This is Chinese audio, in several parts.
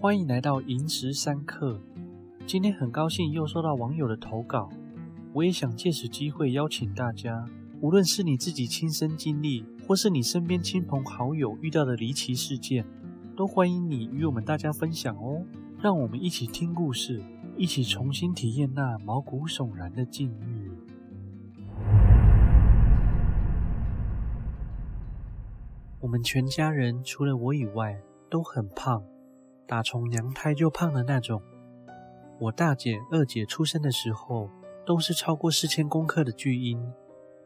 欢迎来到萤石三刻。今天很高兴又收到网友的投稿，我也想借此机会邀请大家，无论是你自己亲身经历，或是你身边亲朋好友遇到的离奇事件，都欢迎你与我们大家分享哦。让我们一起听故事，一起重新体验那毛骨悚然的境遇。我们全家人除了我以外都很胖。打从娘胎就胖的那种。我大姐、二姐出生的时候都是超过四千公克的巨婴，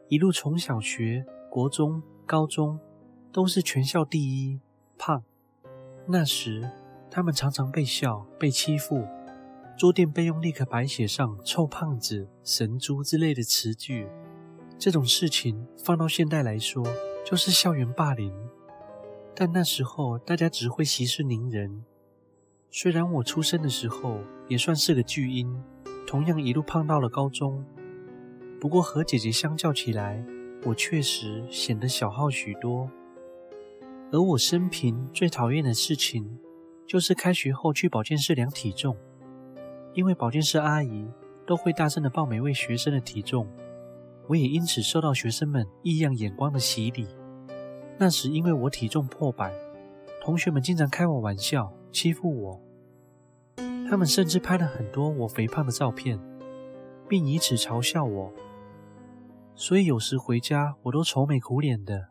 一路从小学、国中、高中都是全校第一胖。那时他们常常被笑、被欺负，桌垫被用立刻白写上“臭胖子”“神猪”之类的词句。这种事情放到现代来说，就是校园霸凌。但那时候大家只会息事宁人。虽然我出生的时候也算是个巨婴，同样一路胖到了高中，不过和姐姐相较起来，我确实显得小号许多。而我生平最讨厌的事情，就是开学后去保健室量体重，因为保健室阿姨都会大声的报每位学生的体重，我也因此受到学生们异样眼光的洗礼。那时因为我体重破百，同学们经常开我玩笑。欺负我，他们甚至拍了很多我肥胖的照片，并以此嘲笑我。所以有时回家我都愁眉苦脸的。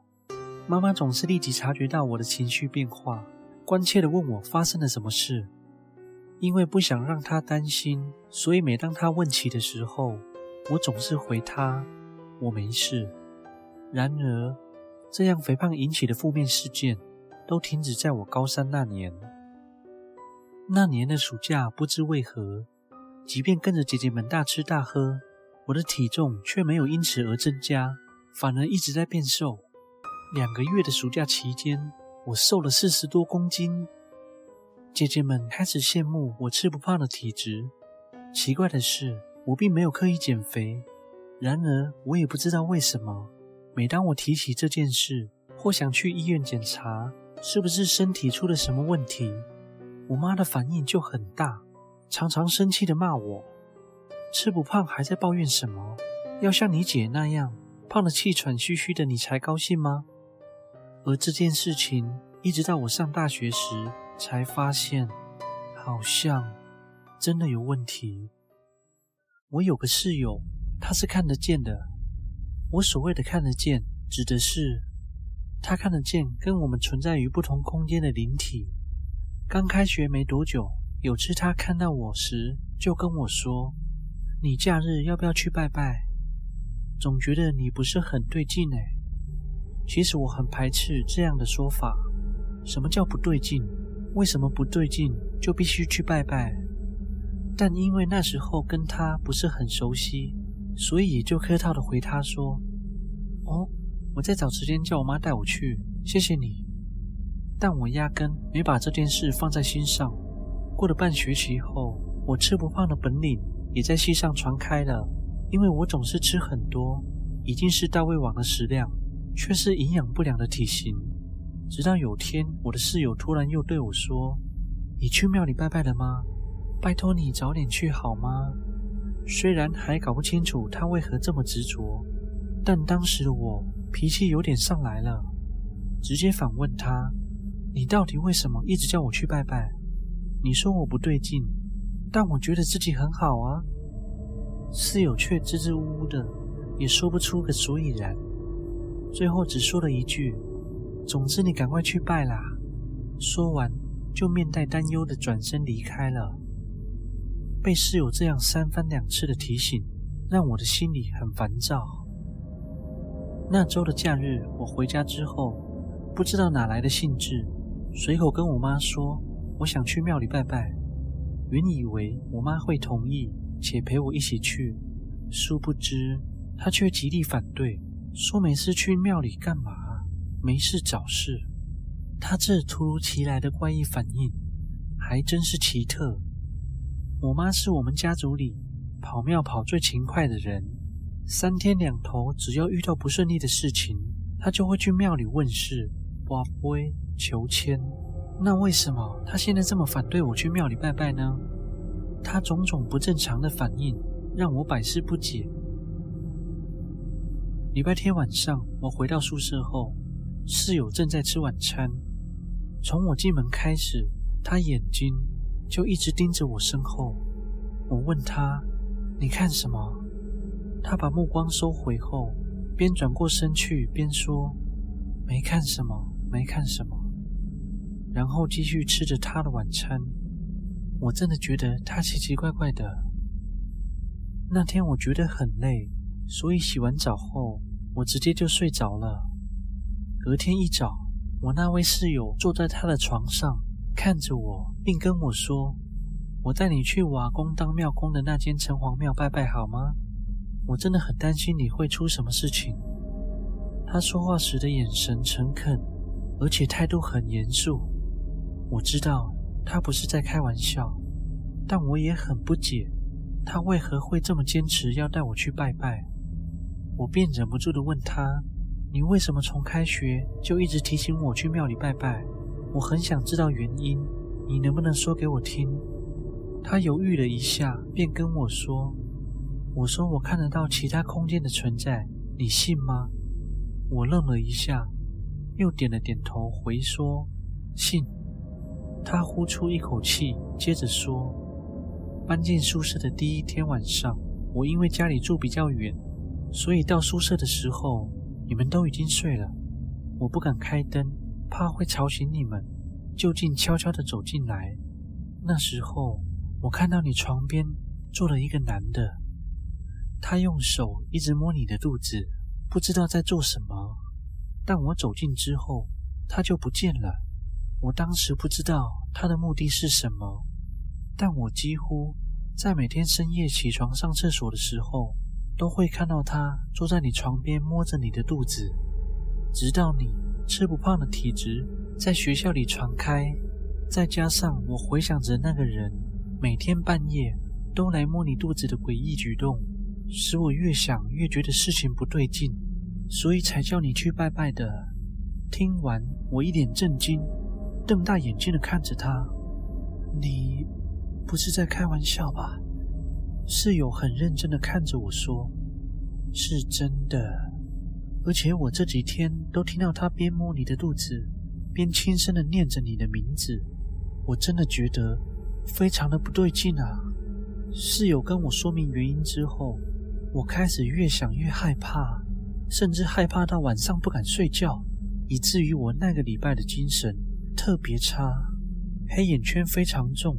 妈妈总是立即察觉到我的情绪变化，关切地问我发生了什么事。因为不想让她担心，所以每当她问起的时候，我总是回她我没事。然而，这样肥胖引起的负面事件都停止在我高三那年。那年的暑假，不知为何，即便跟着姐姐们大吃大喝，我的体重却没有因此而增加，反而一直在变瘦。两个月的暑假期间，我瘦了四十多公斤。姐姐们开始羡慕我吃不胖的体质。奇怪的是，我并没有刻意减肥。然而，我也不知道为什么，每当我提起这件事，或想去医院检查，是不是身体出了什么问题，我妈的反应就很大，常常生气地骂我：“吃不胖还在抱怨什么？要像你姐那样胖得气喘吁吁的，你才高兴吗？”而这件事情一直到我上大学时才发现，好像真的有问题。我有个室友，他是看得见的。我所谓的看得见，指的是他看得见跟我们存在于不同空间的灵体。刚开学没多久，有次他看到我时，就跟我说：“你假日要不要去拜拜？总觉得你不是很对劲哎。”其实我很排斥这样的说法。什么叫不对劲？为什么不对劲就必须去拜拜？但因为那时候跟他不是很熟悉，所以也就客套的回他说：“哦，我在找时间叫我妈带我去，谢谢你。”但我压根没把这件事放在心上。过了半学期后，我吃不胖的本领也在系上传开了。因为我总是吃很多，已经是大胃王的食量，却是营养不良的体型。直到有天，我的室友突然又对我说：“你去庙里拜拜了吗？拜托你早点去好吗？”虽然还搞不清楚他为何这么执着，但当时的我脾气有点上来了，直接反问他。你到底为什么一直叫我去拜拜？你说我不对劲，但我觉得自己很好啊。室友却支支吾吾的，也说不出个所以然。最后只说了一句：“总之你赶快去拜啦。”说完就面带担忧的转身离开了。被室友这样三番两次的提醒，让我的心里很烦躁。那周的假日，我回家之后，不知道哪来的兴致。随口跟我妈说，我想去庙里拜拜，原以为我妈会同意且陪我一起去，殊不知她却极力反对，说没事去庙里干嘛？没事找事。她这突如其来的怪异反应，还真是奇特。我妈是我们家族里跑庙跑最勤快的人，三天两头，只要遇到不顺利的事情，她就会去庙里问事。跋杯求签，那为什么他现在这么反对我去庙里拜拜呢？他种种不正常的反应让我百思不解。礼拜天晚上，我回到宿舍后，室友正在吃晚餐。从我进门开始，他眼睛就一直盯着我身后。我问他：“你看什么？”他把目光收回后，边转过身去边说：“没看什么，没看什么。”然后继续吃着他的晚餐。我真的觉得他奇奇怪怪的。那天我觉得很累，所以洗完澡后，我直接就睡着了。隔天一早，我那位室友坐在他的床上，看着我，并跟我说：“我带你去瓦工当庙工的那间城隍庙拜拜好吗？我真的很担心你会出什么事情。”他说话时的眼神诚恳，而且态度很严肃。我知道他不是在开玩笑，但我也很不解，他为何会这么坚持要带我去拜拜。我便忍不住地问他。你为什么从开学就一直提醒我去庙里拜拜？我很想知道原因，你能不能说给我听？他犹豫了一下，便跟我说：“我说我看得到其他空间的存在，你信吗？”我愣了一下，又点了点头，回说：“信。”他呼出一口气，接着说：“搬进宿舍的第一天晚上，我因为家里住比较远，所以到宿舍的时候。”你们都已经睡了，我不敢开灯，怕会吵醒你们，就近悄悄地走进来。那时候，我看到你床边坐了一个男的，他用手一直摸你的肚子，不知道在做什么。但我走近之后，他就不见了。我当时不知道他的目的是什么，但我几乎在每天深夜起床上厕所的时候。都会看到他坐在你床边摸着你的肚子，直到你吃不胖的体质在学校里传开，再加上我回想着那个人每天半夜都来摸你肚子的诡异举动，使我越想越觉得事情不对劲，所以才叫你去拜拜的。听完，我一脸震惊，瞪大眼睛的看着他：“你不是在开玩笑吧？”室友很认真的看着我说：“是真的，而且我这几天都听到他边摸你的肚子，边轻声的念着你的名字，我真的觉得非常的不对劲啊。”室友跟我说明原因之后，我开始越想越害怕，甚至害怕到晚上不敢睡觉，以至于我那个礼拜的精神特别差，黑眼圈非常重，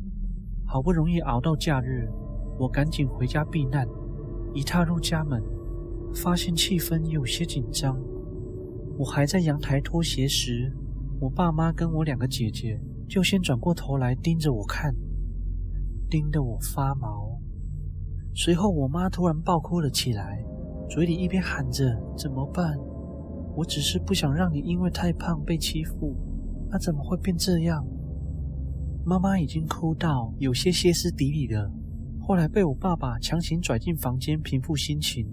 好不容易熬到假日。我赶紧回家避难，一踏入家门，发现气氛有些紧张。我还在阳台脱鞋时，我爸妈跟我两个姐姐就先转过头来盯着我看，盯得我发毛。随后，我妈突然暴哭了起来，嘴里一边喊着“怎么办？我只是不想让你因为太胖被欺负，那怎么会变这样？”妈妈已经哭到有些歇斯底里了。后来被我爸爸强行拽进房间平复心情，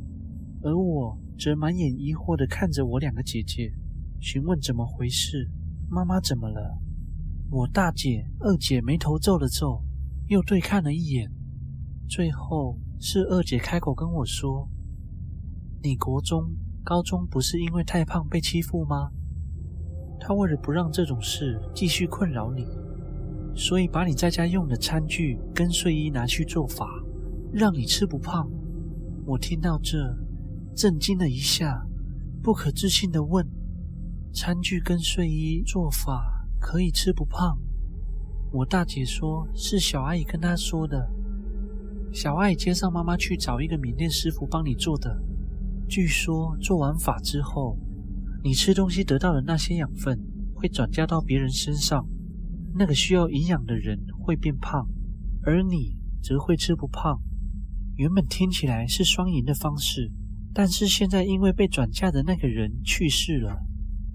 而我则满眼疑惑地看着我两个姐姐，询问怎么回事，妈妈怎么了？我大姐、二姐眉头皱了皱，又对看了一眼，最后是二姐开口跟我说：“你国中、高中不是因为太胖被欺负吗？他为了不让这种事继续困扰你。”所以把你在家用的餐具跟睡衣拿去做法，让你吃不胖。我听到这，震惊了一下，不可置信地问：“餐具跟睡衣做法可以吃不胖？”我大姐说：“是小阿姨跟她说的。小阿姨接上妈妈去找一个缅甸师傅帮你做的。据说做完法之后，你吃东西得到的那些养分会转嫁到别人身上。”那个需要营养的人会变胖，而你则会吃不胖。原本听起来是双赢的方式，但是现在因为被转嫁的那个人去世了，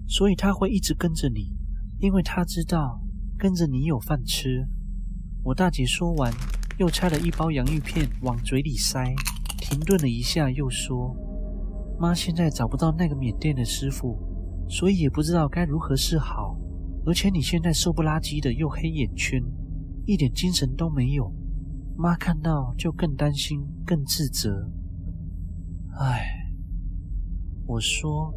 所以他会一直跟着你，因为他知道跟着你有饭吃。我大姐说完，又拆了一包洋芋片往嘴里塞，停顿了一下，又说：“妈现在找不到那个缅甸的师傅，所以也不知道该如何是好。”而且你现在瘦不拉几的，又黑眼圈，一点精神都没有。妈看到就更担心，更自责。唉，我说，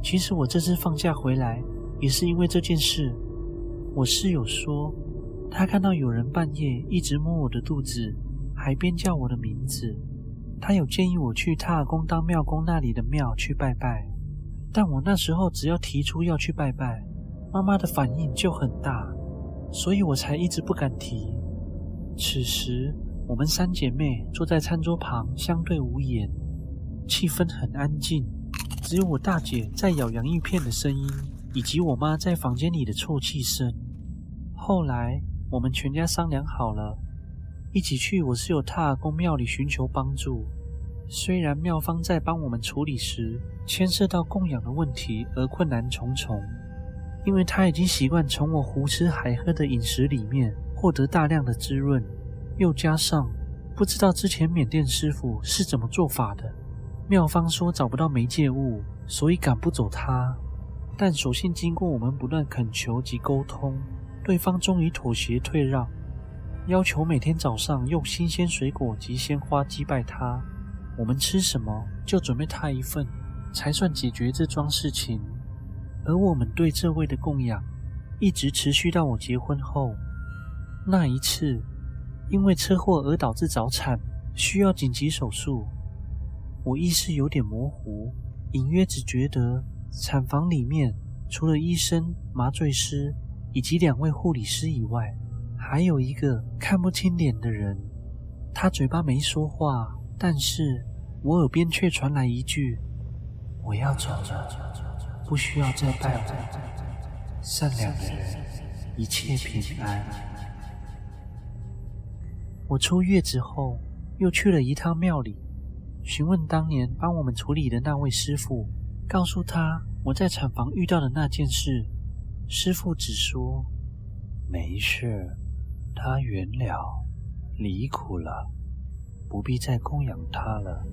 其实我这次放假回来也是因为这件事。我室友说，他看到有人半夜一直摸我的肚子，还边叫我的名字。他有建议我去他公当庙公那里的庙去拜拜，但我那时候只要提出要去拜拜，妈妈的反应就很大，所以我才一直不敢提。此时，我们三姐妹坐在餐桌旁，相对无言，气氛很安静，只有我大姐在咬洋芋片的声音，以及我妈在房间里的啜泣声。后来，我们全家商量好了，一起去我室友他阿公庙里寻求帮助。虽然庙方在帮我们处理时，牵涉到供养的问题而困难重重，因为他已经习惯从我胡吃海喝的饮食里面。获得大量的滋润，又加上不知道之前缅甸师傅是怎么做法的，庙方说找不到媒介物，所以赶不走他。但所幸经过我们不断恳求及沟通，对方终于妥协退让，要求每天早上用新鲜水果及鲜花祭拜他。我们吃什么就准备他一份，才算解决这桩事情。而我们对这位的供养，一直持续到我结婚后。那一次，因为车祸而导致早产，需要紧急手术。我意识有点模糊，隐约只觉得产房里面除了医生、麻醉师以及两位护理师以外，还有一个看不清脸的人。他嘴巴没说话，但是我耳边却传来一句：“我要走了，不需要再拜我。善良的人，一切平安。”我出月子后，又去了一趟庙里，询问当年帮我们处理的那位师傅，告诉他我在产房遇到的那件事。师傅只说：“没事，他圆了，离苦了，不必再供养他了。”